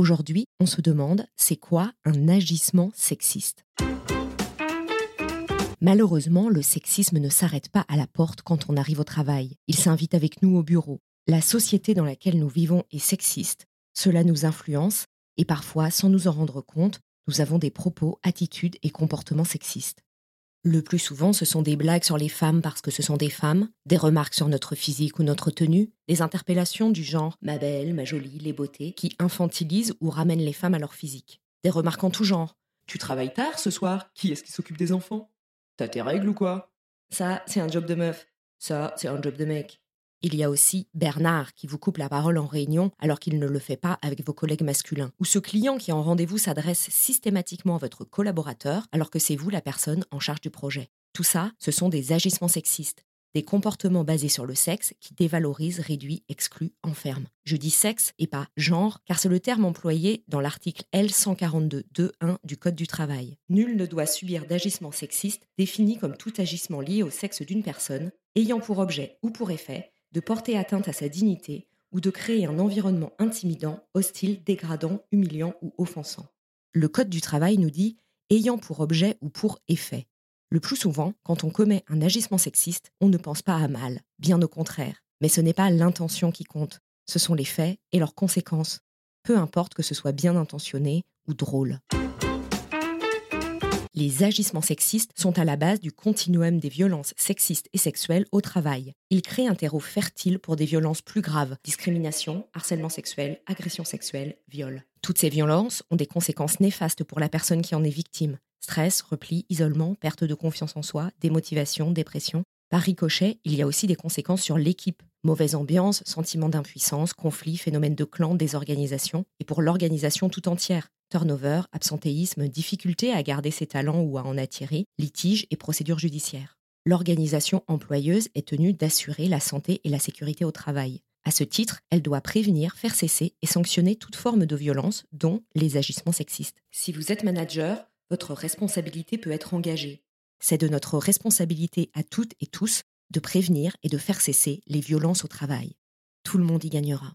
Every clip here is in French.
Aujourd'hui, on se demande, c'est quoi un agissement sexiste? Malheureusement, le sexisme ne s'arrête pas à la porte quand on arrive au travail. Il s'invite avec nous au bureau. La société dans laquelle nous vivons est sexiste. Cela nous influence et parfois, sans nous en rendre compte, nous avons des propos, attitudes et comportements sexistes. Le plus souvent, ce sont des blagues sur les femmes parce que ce sont des femmes, des remarques sur notre physique ou notre tenue, des interpellations du genre ma belle, ma jolie, les beautés, qui infantilisent ou ramènent les femmes à leur physique. Des remarques en tout genre. Tu travailles tard ce soir Qui est-ce qui s'occupe des enfants T'as tes règles ou quoi? Ça, c'est un job de meuf. Ça, c'est un job de mec. Il y a aussi Bernard qui vous coupe la parole en réunion alors qu'il ne le fait pas avec vos collègues masculins. Ou ce client qui en rendez-vous s'adresse systématiquement à votre collaborateur alors que c'est vous la personne en charge du projet. Tout ça, ce sont des agissements sexistes. Des comportements basés sur le sexe qui dévalorisent, réduisent, excluent, enferment. Je dis sexe et pas genre, car c'est le terme employé dans l'article L142.2.1 du Code du travail. Nul ne doit subir d'agissements sexistes définis comme tout agissement lié au sexe d'une personne, ayant pour objet ou pour effet de porter atteinte à sa dignité ou de créer un environnement intimidant, hostile, dégradant, humiliant ou offensant. Le Code du travail nous dit ayant pour objet ou pour effet. Le plus souvent, quand on commet un agissement sexiste, on ne pense pas à mal, bien au contraire. Mais ce n'est pas l'intention qui compte, ce sont les faits et leurs conséquences, peu importe que ce soit bien intentionné ou drôle. Les agissements sexistes sont à la base du continuum des violences sexistes et sexuelles au travail. Ils créent un terreau fertile pour des violences plus graves, discrimination, harcèlement sexuel, agression sexuelle, viol. Toutes ces violences ont des conséquences néfastes pour la personne qui en est victime. Stress, repli, isolement, perte de confiance en soi, démotivation, dépression. Par ricochet, il y a aussi des conséquences sur l'équipe. Mauvaise ambiance, sentiment d'impuissance, conflits, phénomènes de clan, désorganisation, et pour l'organisation tout entière. Turnover, absentéisme, difficulté à garder ses talents ou à en attirer, litiges et procédures judiciaires. L'organisation employeuse est tenue d'assurer la santé et la sécurité au travail. À ce titre, elle doit prévenir, faire cesser et sanctionner toute forme de violence, dont les agissements sexistes. Si vous êtes manager, votre responsabilité peut être engagée. C'est de notre responsabilité à toutes et tous de prévenir et de faire cesser les violences au travail. Tout le monde y gagnera.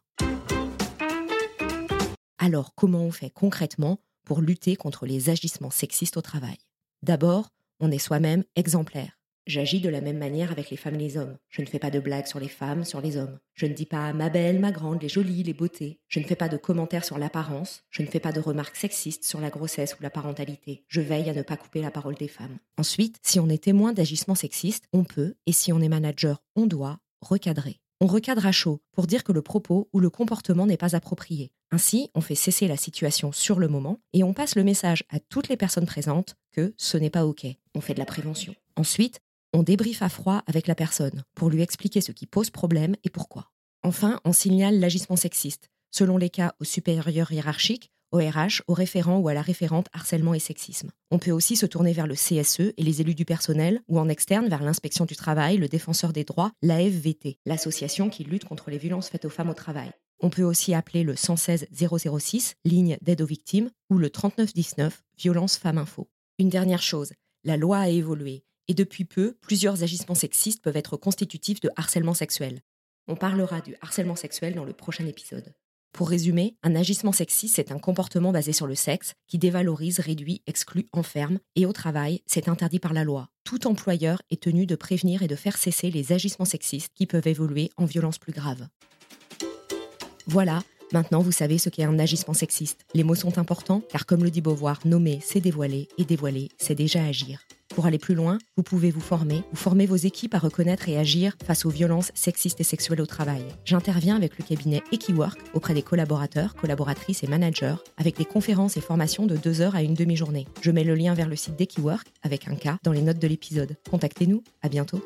Alors, comment on fait concrètement pour lutter contre les agissements sexistes au travail? D'abord, on est soi-même exemplaire. J'agis de la même manière avec les femmes et les hommes. Je ne fais pas de blagues sur les femmes, sur les hommes. Je ne dis pas ma belle, ma grande, les jolies, les beautés. Je ne fais pas de commentaires sur l'apparence. Je ne fais pas de remarques sexistes sur la grossesse ou la parentalité. Je veille à ne pas couper la parole des femmes. Ensuite, si on est témoin d'agissements sexistes, on peut, et si on est manager, on doit, recadrer. On recadre à chaud pour dire que le propos ou le comportement n'est pas approprié. Ainsi, on fait cesser la situation sur le moment et on passe le message à toutes les personnes présentes que ce n'est pas OK. On fait de la prévention. Ensuite, on débriefe à froid avec la personne pour lui expliquer ce qui pose problème et pourquoi. Enfin, on signale l'agissement sexiste, selon les cas au supérieur hiérarchique, au au référent ou à la référente harcèlement et sexisme. On peut aussi se tourner vers le CSE et les élus du personnel ou en externe vers l'inspection du travail, le défenseur des droits, l'AFVT, l'association qui lutte contre les violences faites aux femmes au travail. On peut aussi appeler le 116 006, ligne d'aide aux victimes, ou le 3919, violence femmes info. Une dernière chose, la loi a évolué et depuis peu, plusieurs agissements sexistes peuvent être constitutifs de harcèlement sexuel. On parlera du harcèlement sexuel dans le prochain épisode. Pour résumer, un agissement sexiste, c'est un comportement basé sur le sexe qui dévalorise, réduit, exclut, enferme, et au travail, c'est interdit par la loi. Tout employeur est tenu de prévenir et de faire cesser les agissements sexistes qui peuvent évoluer en violences plus graves. Voilà, Maintenant, vous savez ce qu'est un agissement sexiste. Les mots sont importants car, comme le dit Beauvoir, nommer, c'est dévoiler et dévoiler, c'est déjà agir. Pour aller plus loin, vous pouvez vous former ou former vos équipes à reconnaître et agir face aux violences sexistes et sexuelles au travail. J'interviens avec le cabinet Equiwork auprès des collaborateurs, collaboratrices et managers avec des conférences et formations de deux heures à une demi-journée. Je mets le lien vers le site d'Equiwork avec un cas dans les notes de l'épisode. Contactez-nous, à bientôt.